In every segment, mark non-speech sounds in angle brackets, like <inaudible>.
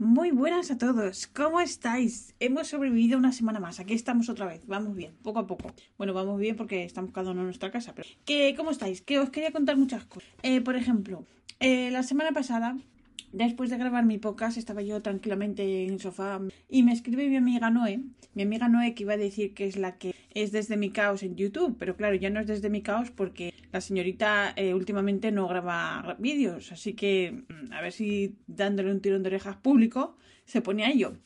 Muy buenas a todos, ¿cómo estáis? Hemos sobrevivido una semana más, aquí estamos otra vez, vamos bien, poco a poco. Bueno, vamos bien porque estamos cada uno en nuestra casa, pero ¿qué, ¿cómo estáis? Que os quería contar muchas cosas. Eh, por ejemplo, eh, la semana pasada Después de grabar mi podcast, estaba yo tranquilamente en el sofá y me escribe mi amiga Noé, mi amiga Noé que iba a decir que es la que es desde mi caos en YouTube, pero claro, ya no es desde mi caos porque la señorita eh, últimamente no graba vídeos, así que mm, a ver si dándole un tirón de orejas público se pone a ello.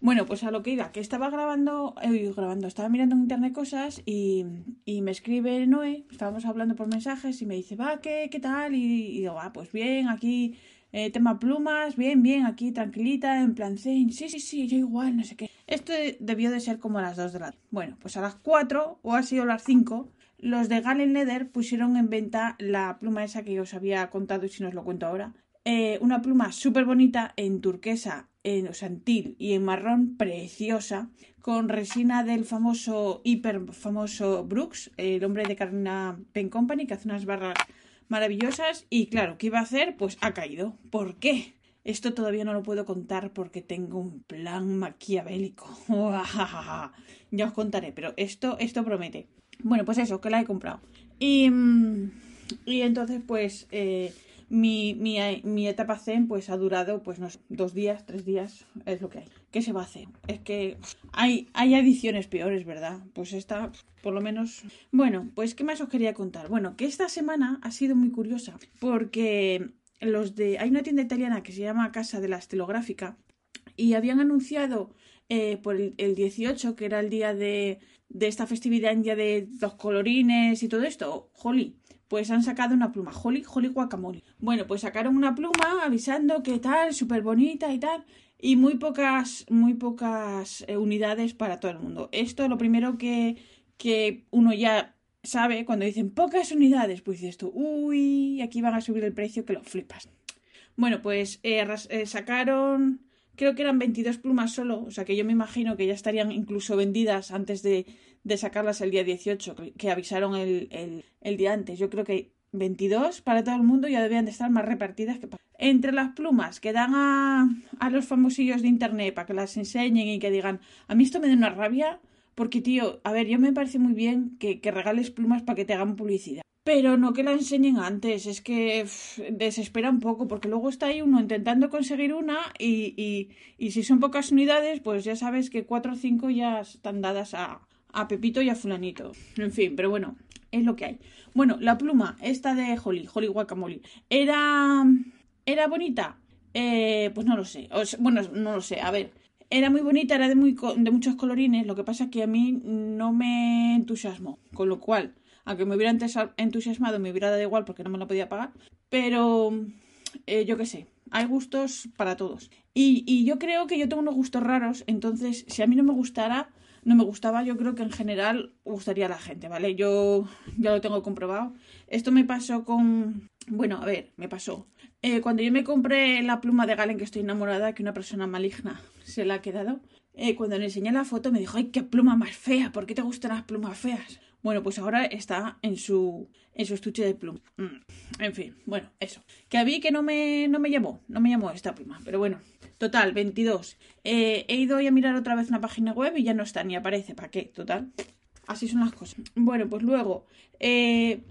Bueno, pues a lo que iba, que estaba grabando, eh, grabando, estaba mirando en internet cosas y, me escribe Noé, estábamos hablando por mensajes y me dice, va, ¿qué, qué tal? Y, y digo, va, pues bien, aquí eh, tema plumas, bien, bien, aquí tranquilita, en plan sí, sí, sí, yo igual, no sé qué. Esto debió de ser como a las 2 de la tarde. Bueno, pues a las 4 o ha sido las 5, los de Galen Leather pusieron en venta la pluma esa que os había contado y si no os lo cuento ahora. Eh, una pluma súper bonita en turquesa, en santil y en marrón, preciosa, con resina del famoso, hiper famoso Brooks, el hombre de Carolina Pen Company, que hace unas barras maravillosas y claro, ¿qué iba a hacer? Pues ha caído. ¿Por qué? Esto todavía no lo puedo contar porque tengo un plan maquiavélico. <laughs> ya os contaré, pero esto, esto promete. Bueno, pues eso, que la he comprado. Y, mm, y entonces, pues, eh, mi, mi, mi, etapa zen pues ha durado pues no sé, dos días, tres días, es lo que hay. ¿Qué se va a hacer? Es que hay, hay ediciones peores, ¿verdad? Pues esta, por lo menos... Bueno, pues ¿qué más os quería contar? Bueno, que esta semana ha sido muy curiosa porque los de... Hay una tienda italiana que se llama Casa de la Estilográfica y habían anunciado eh, por el, el, 18, que era el día de, de esta festividad india de los colorines y todo esto, Holly pues han sacado una pluma, Holly, Holly Guacamole. Bueno, pues sacaron una pluma avisando que tal, súper bonita y tal, y muy pocas, muy pocas eh, unidades para todo el mundo. Esto lo primero que, que uno ya sabe cuando dicen pocas unidades, pues dices tú, uy, aquí van a subir el precio que lo flipas. Bueno, pues eh, eh, sacaron, creo que eran 22 plumas solo, o sea que yo me imagino que ya estarían incluso vendidas antes de, de sacarlas el día 18, que avisaron el, el, día antes. Yo creo que 22 para todo el mundo ya debían de estar más repartidas que entre las plumas que dan a, a los famosillos de internet para que las enseñen y que digan a mí esto me da una rabia porque tío a ver yo me parece muy bien que, regales plumas para que te hagan publicidad pero no que la enseñen antes, es que desespera un poco, porque luego está ahí uno intentando conseguir una y, y, y si son pocas unidades, pues ya sabes que cuatro o cinco ya están dadas a, a Pepito y a Fulanito. En fin, pero bueno, es lo que hay. Bueno, la pluma, esta de Holly, Holly Guacamole, ¿era, era bonita? Eh, pues no lo sé. bueno, no lo sé. A ver, era muy bonita, era de, muy, de muchos colorines. Lo que pasa es que a mí no me entusiasmó. Con lo cual, aunque me hubiera entusiasmado, me hubiera dado igual porque no me la podía pagar. Pero, eh, yo qué sé. Hay gustos para todos. Y, yo creo que yo tengo unos gustos raros. Entonces, si a mí no me gustara no me gustaba, yo creo que en general gustaría a la gente, ¿vale? Yo ya lo tengo comprobado. Esto me pasó con... Bueno, a ver, me pasó. Eh, cuando yo me compré la pluma de Galen que estoy enamorada, que una persona maligna se la ha quedado, eh, cuando le enseñé la foto me dijo, ay, qué pluma más fea, ¿por qué te gustan las plumas feas? Bueno, pues ahora está en su, en su estuche de pluma. Mm, en fin, bueno, eso. Que a mí que no me, no me llamó, no me llamó esta pluma, pero bueno, Total, 22. Eh, he ido a mirar otra vez una página web y ya no está, ni aparece. ¿Para qué? Total. Así son las cosas. Bueno, pues luego, eh,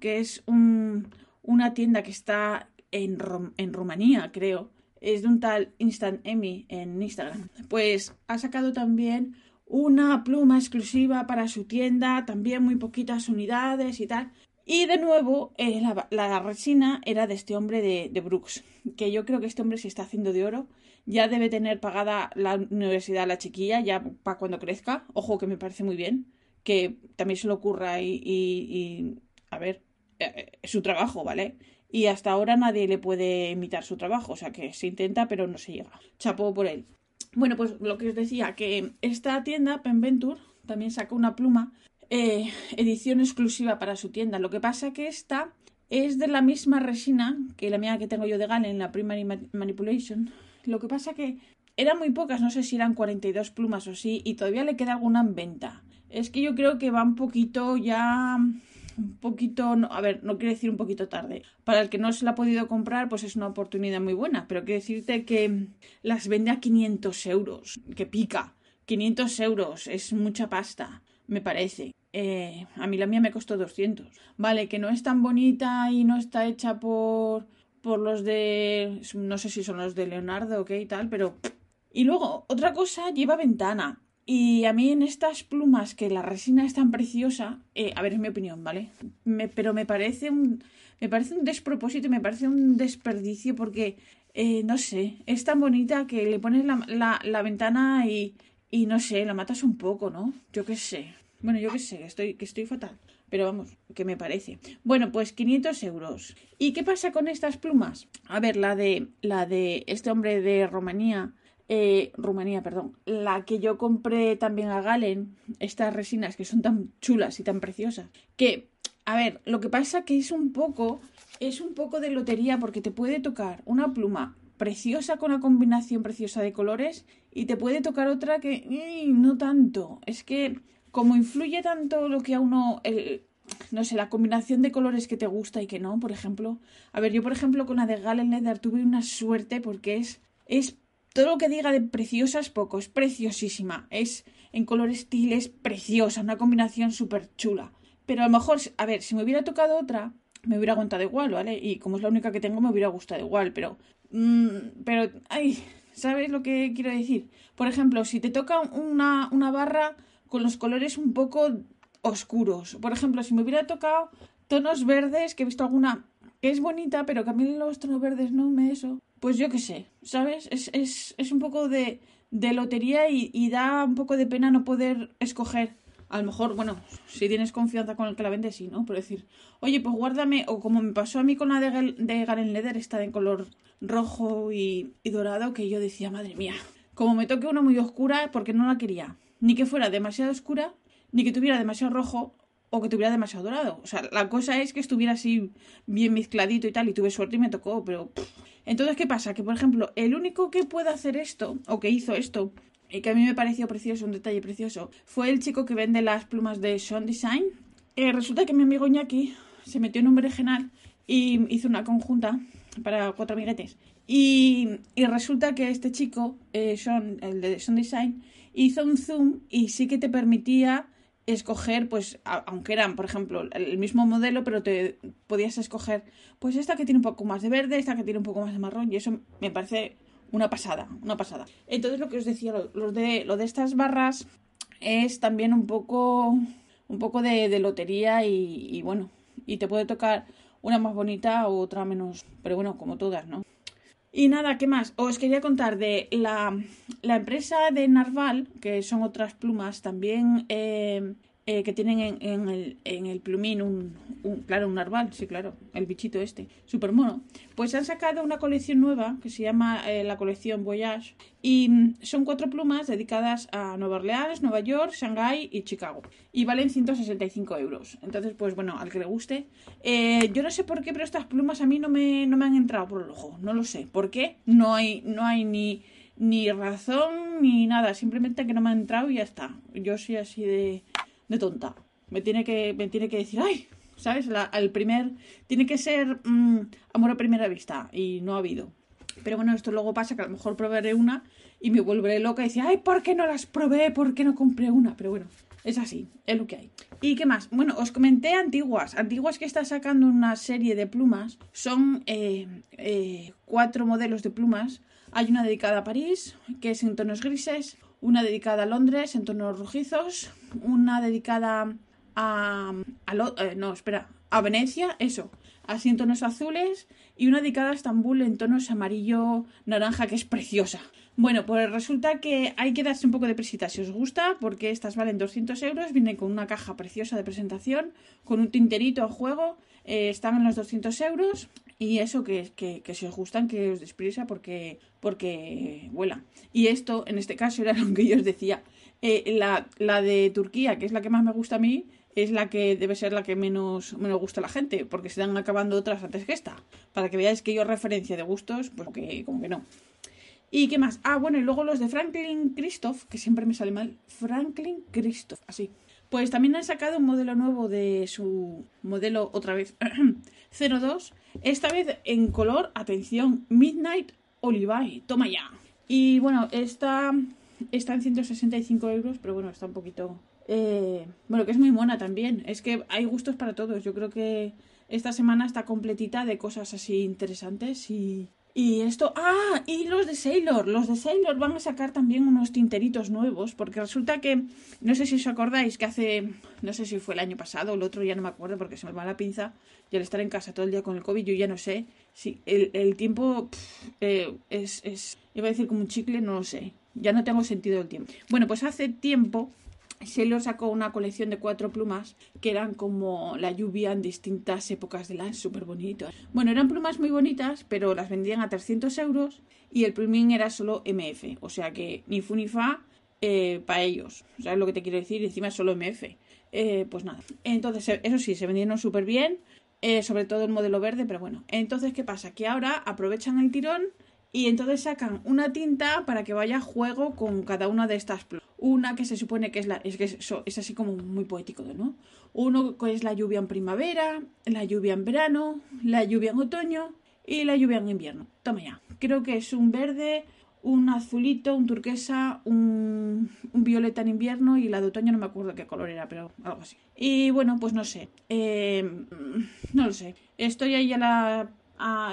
que es una tienda que está en, en Rumanía, creo. Es de un tal Instant Emmy en Instagram. Pues ha sacado también una pluma exclusiva para su tienda, también muy poquitas unidades y tal. Y de nuevo, eh, la, resina era de este hombre de, Brooks, que yo creo que este hombre se está haciendo de oro. Ya debe tener pagada la universidad la chiquilla, ya para cuando crezca. Ojo, que me parece muy bien. Que también se le ocurra y, y, a ver, eh, eh, su trabajo, ¿vale? Y hasta ahora nadie le puede imitar su trabajo, o sea que se intenta pero no se llega. Chapó por él. Bueno, pues lo que os decía, que esta tienda, Penventure, también saca una pluma, eh, edición exclusiva para su tienda. Lo que pasa que esta es de la misma resina que la mía que tengo yo de Galen, la Primary Manipulation. Lo que pasa que eran muy pocas, no sé si eran 42 plumas o sí, y todavía le queda alguna en venta. Es que yo creo que va un poquito ya un poquito, no, a ver, no quiero decir un poquito tarde. Para el que no se la ha podido comprar, pues es una oportunidad muy buena, pero quiero decirte que las vende a 500 euros, que pica. 500 euros es mucha pasta, me parece. Eh, a mí la mía me costó 200. Vale, que no es tan bonita y no está hecha por, por los de, no sé si son los de Leonardo o qué y tal, pero... Y luego, otra cosa, lleva ventana. Y a mí en estas plumas, que la resina es tan preciosa, eh, a ver, es mi opinión, ¿vale? pero me parece un, me parece un despropósito, me parece un desperdicio porque, eh, no sé, es tan bonita que le pones la, la, la ventana y, y, no sé, la matas un poco, ¿no? Yo qué sé. Bueno, yo qué sé, estoy, que estoy fatal. Pero vamos, que me parece. Bueno, pues 500 euros. ¿Y qué pasa con estas plumas? A ver, la de, la de este hombre de Rumanía eh, Rumanía, perdón, la que yo compré también a Galen, estas resinas que son tan chulas y tan preciosas, que, a ver, lo que pasa que es un poco, es un poco de lotería porque te puede tocar una pluma preciosa con una combinación preciosa de colores y te puede tocar otra que no tanto. Es que como influye tanto lo que a uno, no sé, la combinación de colores que te gusta y que no, por ejemplo. A ver, yo por ejemplo con la de Galen Leather tuve una suerte porque es, es todo lo que diga de preciosa es poco, es preciosísima. Es en color estilo, es preciosa, una combinación súper chula. Pero a lo mejor, a ver, si me hubiera tocado otra, me hubiera aguantado igual, ¿vale? Y como es la única que tengo, me hubiera gustado igual, pero. Mmm, pero, ay, ¿sabes lo que quiero decir? Por ejemplo, si te toca una, una barra con los colores un poco oscuros. Por ejemplo, si me hubiera tocado tonos verdes, que he visto alguna que es bonita, pero que a mí los tonos verdes no me eso pues yo qué sé, ¿sabes? Es, es, es un poco de, de lotería y, da un poco de pena no poder escoger. A lo mejor, bueno, si tienes confianza con el que la vende, sí, ¿no? Por decir, oye, pues guárdame, o como me pasó a mí con la de, de Garen Leather, esta de color rojo y, y dorado, que yo decía, madre mía, como me toque una muy oscura, porque no la quería. Ni que fuera demasiado oscura, ni que tuviera demasiado rojo, o que tuviera demasiado dorado. O sea, la cosa es que estuviera así bien mezcladito y tal, y tuve suerte y me tocó, pero... Entonces, ¿qué pasa? Que, por ejemplo, el único que puede hacer esto, o que hizo esto, y que a mí me pareció precioso, un detalle precioso, fue el chico que vende las plumas de Sean Design. Eh, resulta que mi amigo Iñaki se metió en un berenjenal y hizo una conjunta para cuatro amiguetes. Y, y resulta que este chico, eh, Sean, el de Sean Design, hizo un zoom y sí que te permitía escoger, pues, aunque eran, por ejemplo, el mismo modelo, pero te podías escoger, pues esta que tiene un poco más de verde, esta que tiene un poco más de marrón, y eso me parece una pasada, una pasada. Entonces lo que os decía, lo, de, lo de estas barras es también un poco, un poco de, lotería y, y, bueno, y te puede tocar una más bonita o otra menos, pero bueno, como todas, ¿no? Y nada, ¿qué más? Os quería contar de la, la empresa de Narval, que son otras plumas, también eh, eh, que tienen en, el, plumín un, claro, un narval, sí, claro, el bichito este, súper mono. Pues han sacado una colección nueva que se llama eh, la colección Voyage y mm, son cuatro plumas dedicadas a Nueva Orleans, Nueva York, Shanghái y Chicago y valen 165 euros. Entonces, pues bueno, al que le guste. Eh, yo no sé por qué, pero estas plumas a mí no me, no me han entrado por el ojo, no lo sé. ¿Por qué? No hay, no hay ni ni razón ni nada, simplemente que no me han entrado y ya está. Yo soy así de de tonta. Me tiene que, me tiene que decir, ay, ¿sabes? Al primer, tiene que ser mmm, amor a primera vista y no ha habido. Pero bueno, esto luego pasa que a lo mejor probaré una y me volveré loca y decir, ay, ¿por qué no las probé? ¿Por qué no compré una? Pero bueno, es así, es lo que hay. ¿Y qué más? Bueno, os comenté antiguas. Antiguas que está sacando una serie de plumas. Son eh, eh, cuatro modelos de plumas. Hay una dedicada a París, que es en tonos grises una dedicada a Londres en tonos rojizos, una dedicada a, eh, no, espera, a Venecia, eso, así en tonos azules, y una dedicada a Estambul en tonos amarillo naranja, que es preciosa. Bueno, pues resulta que hay que darse un poco de presita si os gusta, porque estas valen 200 euros, vienen con una caja preciosa de presentación, con un tinterito a juego, eh, están en los 200 euros, Y eso que, que, que si os gustan, que os desprisa porque, porque vuelan. Y esto, en este caso, era <laughs> lo que yo os decía. Eh, la, la de Turquía, que es la que más me gusta a mí, es la que debe ser la que menos, menos gusta a la gente, porque se están acabando otras antes que esta. Para que veáis que yo referencia de gustos, pues que, como que no. ¿Y qué más? Ah, bueno, y luego los de Franklin Christoph, que siempre me sale mal. Franklin Christoph, así. Pues también han sacado un modelo nuevo de su modelo, otra vez, <clears throat> 02. Esta vez en color, atención, Midnight Olivine. Toma ya. Y bueno, esta está en 165 euros, pero bueno, está un poquito... Eh, bueno, que es muy mona también. Es que hay gustos para todos. Yo creo que esta semana está completita de cosas así interesantes y, y esto, ah, y los de Sailor, los de Sailor van a sacar también unos tinteritos nuevos, porque resulta que, no sé si os acordáis, que hace, no sé si fue el año pasado o el otro, ya no me acuerdo porque se me va la pinza, y al estar en casa todo el día con el COVID, yo ya no sé, si el, el tiempo eh, es, es, iba a decir como un chicle, no lo sé, ya no tengo sentido del tiempo. Bueno, pues hace tiempo Sailor sacó una colección de cuatro plumas que eran como la lluvia en distintas épocas del año, súper bonitos. Bueno, eran plumas muy bonitas, pero las vendían a 300 euros y el plumín era solo MF, o sea que ni fu ni fa eh, para ellos. ¿Sabes lo que te quiero decir? Encima es solo MF. Eh, pues nada. Entonces, eso sí, se vendieron súper bien, eh, sobre todo el modelo verde, pero bueno. Entonces, ¿qué pasa? Que ahora aprovechan el tirón y entonces sacan una tinta para que vaya a juego con cada una de estas plumas. Una que se supone que es la. Es que es, así como muy poético, ¿no? Uno que es la lluvia en primavera, la lluvia en verano, la lluvia en otoño y la lluvia en invierno. Toma ya. Creo que es un verde, un azulito, un turquesa, un, un, violeta en invierno y la de otoño no me acuerdo qué color era, pero algo así. Y bueno, pues no sé. Eh, no lo sé. Estoy ahí a la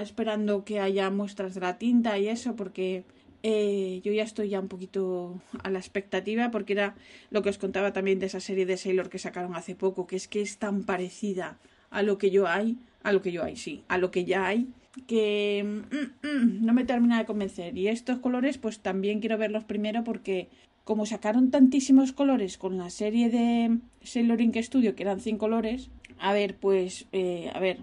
esperando que haya muestras de la tinta y eso, porque eh, yo ya estoy ya un poquito a la expectativa, porque era lo que os contaba también de esa serie de Sailor que sacaron hace poco, que es que es tan parecida a lo que yo hay, a lo que yo hay, sí, a lo que ya hay, que mm, mm, no me termina de convencer. Y estos colores, pues también quiero verlos primero porque como sacaron tantísimos colores con la serie de Sailor Ink Studio, que eran 100 colores, a ver, pues, eh, a ver,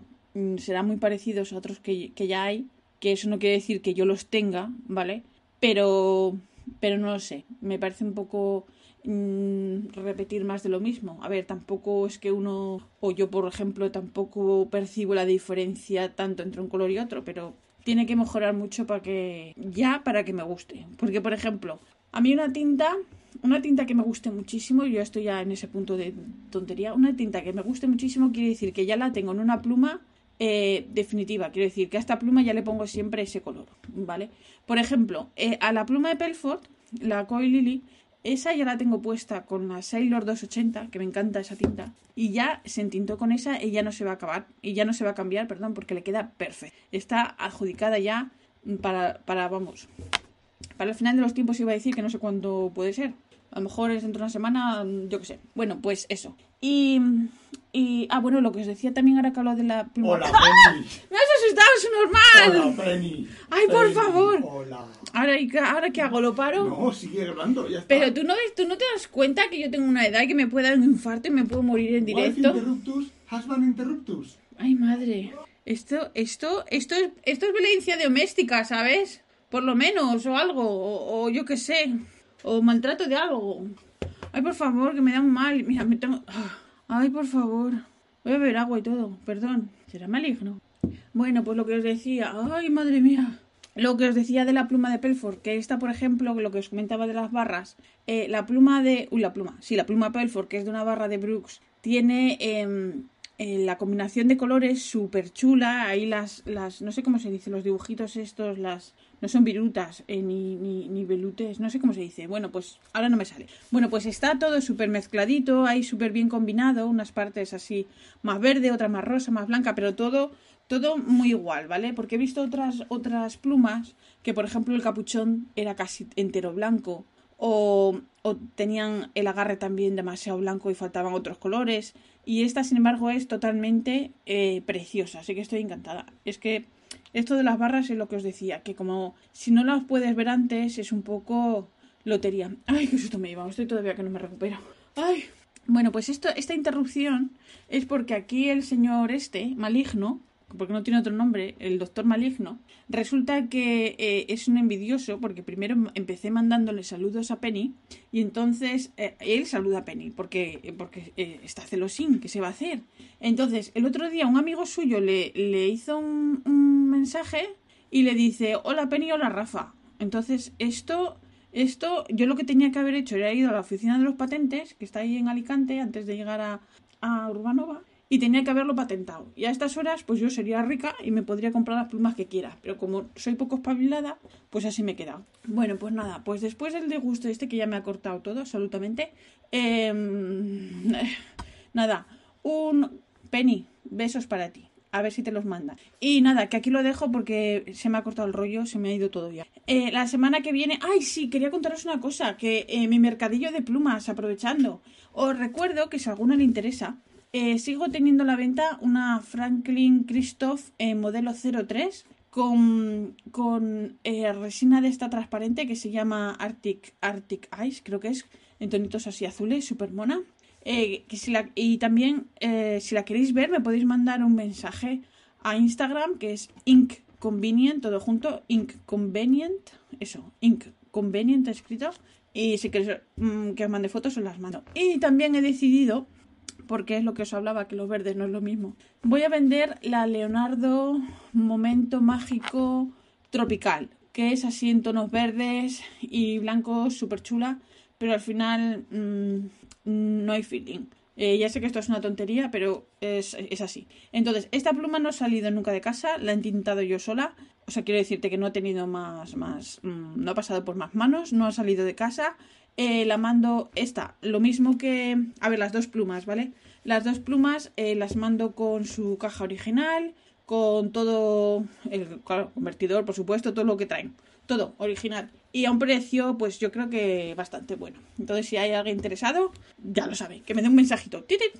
serán muy parecidos a otros que, que, ya hay, que eso no quiere decir que yo los tenga, ¿vale? Pero, pero no lo sé, me parece un poco mmm, repetir más de lo mismo. A ver, tampoco es que uno, o yo por ejemplo, tampoco percibo la diferencia tanto entre un color y otro, pero tiene que mejorar mucho para que, ya para que me guste. Porque, por ejemplo, a mí una tinta una tinta que me guste muchísimo, yo estoy ya en ese punto de tontería, una tinta que me guste muchísimo quiere decir que ya la tengo en una pluma eh, definitiva. Quiero decir que a esta pluma ya le pongo siempre ese color, ¿vale? Por ejemplo, eh, a la pluma de Pelford, la Coy Lily, esa ya la tengo puesta con la Sailor 280, que me encanta esa tinta, y ya se entintó con esa y ya no se va a acabar, y ya no se va a cambiar, perdón, porque le queda perfecto. Está adjudicada ya para, para, vamos, para el final de los tiempos iba a decir que no sé cuándo puede ser. A lo mejor es dentro de una semana, yo qué sé. Bueno, pues eso. Y, y, ah, bueno, lo que os decía también ahora que hablo de la pluma. Hola, <laughs> Penny. ¡Me has asustado, es normal! Hola, Penny. ¡Ay, por Penny. favor! Hola. ¿Ahora, ¿Ahora qué hago? ¿Lo paro? No, sigue hablando, ya está. Pero tú no ves, tú no te das cuenta que yo tengo una edad y que me puede dar un infarto y me puedo morir en Wife directo. interruptus, husband interruptus. Ay, madre. Esto, esto, esto es, esto es violencia doméstica, ¿sabes? Por lo menos, o algo, o, o yo qué sé. O maltrato de algo. Ay, por favor, que me da un mal. Mira, me tengo... Ah. Ay, por favor. Voy a beber agua y todo. Perdón. ¿Será maligno? Bueno, pues lo que os decía. Ay, madre mía. Lo que os decía de la pluma de Pelford, que esta, por ejemplo, lo que os comentaba de las barras, eh, la pluma de... Uy, la pluma. Sí, la pluma Pelford, que es de una barra de Brooks, tiene eh, eh, la combinación de colores súper chula. Ahí las, las... No sé cómo se dice, los dibujitos estos, las... No son virutas, eh, ni, ni, ni velutes, no sé cómo se dice. Bueno, pues ahora no me sale. Bueno, pues está todo súper mezcladito, ahí súper bien combinado, unas partes así más verde, otra más rosa, más blanca, pero todo, todo muy igual, ¿vale? Porque he visto otras, otras plumas que, por ejemplo, el capuchón era casi entero blanco, o, o tenían el agarre también demasiado blanco y faltaban otros colores. Y esta, sin embargo, es totalmente eh, preciosa, así que estoy encantada. Es que esto de las barras es lo que os decía, que como si no las puedes ver antes es un poco lotería. Ay, qué susto me lleva, estoy todavía que no me recupero. Ay. Bueno, pues esto, esta interrupción es porque aquí el señor este, maligno, porque no tiene otro nombre, el doctor maligno, resulta que eh, es un envidioso porque primero empecé mandándole saludos a Penny y entonces eh, él saluda a Penny porque, porque eh, está celosín, ¿qué se va a hacer? Entonces, el otro día un amigo suyo le, le hizo un, un mensaje y le dice, hola Penny, hola Rafa. Entonces, esto esto, yo lo que tenía que haber hecho era ir a la oficina de los patentes, que está ahí en Alicante, antes de llegar a, a Urbanova, y tenía que haberlo patentado. Y a estas horas, pues yo sería rica y me podría comprar las plumas que quiera. Pero como soy poco espabilada, pues así me he quedado. Bueno, pues nada, pues después del disgusto este que ya me ha cortado todo, absolutamente. em, <laughs> nada, un Penny, besos para ti. A ver si te los manda. Y nada, que aquí lo dejo porque se me ha cortado el rollo, se me ha ido todo ya. Eh, la semana que viene. ¡Ay, sí! Quería contaros una cosa. Que eh, mi mercadillo de plumas, aprovechando. Os recuerdo que si a alguno le interesa, eh, sigo teniendo a la venta una Franklin Christoph eh, modelo 03 con, con eh, resina de esta transparente que se llama Arctic, Arctic Ice, creo que es, en tonitos así azules, súper mona. Eh, y también, si la queréis ver, me podéis mandar un mensaje a Instagram que es Ink Convenient, todo junto, Ink Convenient, eso, Ink Convenient escrito. Y si queréis mm, que os mande fotos, os las mando. Y también he decidido, porque es lo que os hablaba, que los verdes no es lo mismo, voy a vender la Leonardo Momento Mágico Tropical, que es así en tonos verdes y blancos, súper chula, pero al final mm, no hay feeling. Eh, ya sé que esto es una tontería, pero es, es así. Entonces, esta pluma no ha salido nunca de casa, la he tintado yo sola. O sea, quiero decirte que no ha tenido más, más, mm, no ha pasado por más manos, no ha salido de casa. Eh, la mando esta, lo mismo que, a ver, las dos plumas, ¿vale? Las dos plumas eh, las mando con su caja original, con todo el claro, convertidor, por supuesto, todo lo que traen. Todo original. Y a un precio, pues yo creo que bastante bueno. Entonces, si hay alguien interesado, ya lo sabe, que me dé un mensajito. ¡Titit!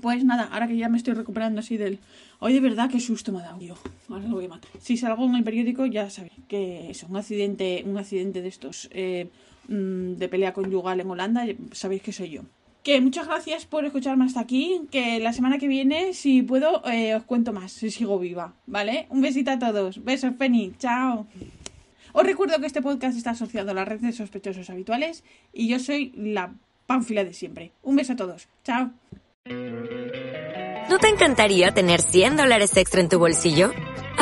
Pues nada, ahora que ya me estoy recuperando así del... Hoy de verdad qué susto me ha dado yo. Ahora lo voy a matar. Si salgo en el periódico ya sabéis que es un accidente, un accidente de estos eh, de pelea conyugal en Holanda, sabéis que soy yo. Que muchas gracias por escucharme hasta aquí. Que la semana que viene, si puedo, eh, os cuento más, si sigo viva. ¿Vale? Un besito a todos. Besos, Penny. Chao. Os recuerdo que este podcast está asociado a la red de sospechosos habituales y yo soy la pánfila de siempre. Un beso a todos. Chao. ¿No te encantaría tener 100 dólares extra en tu bolsillo?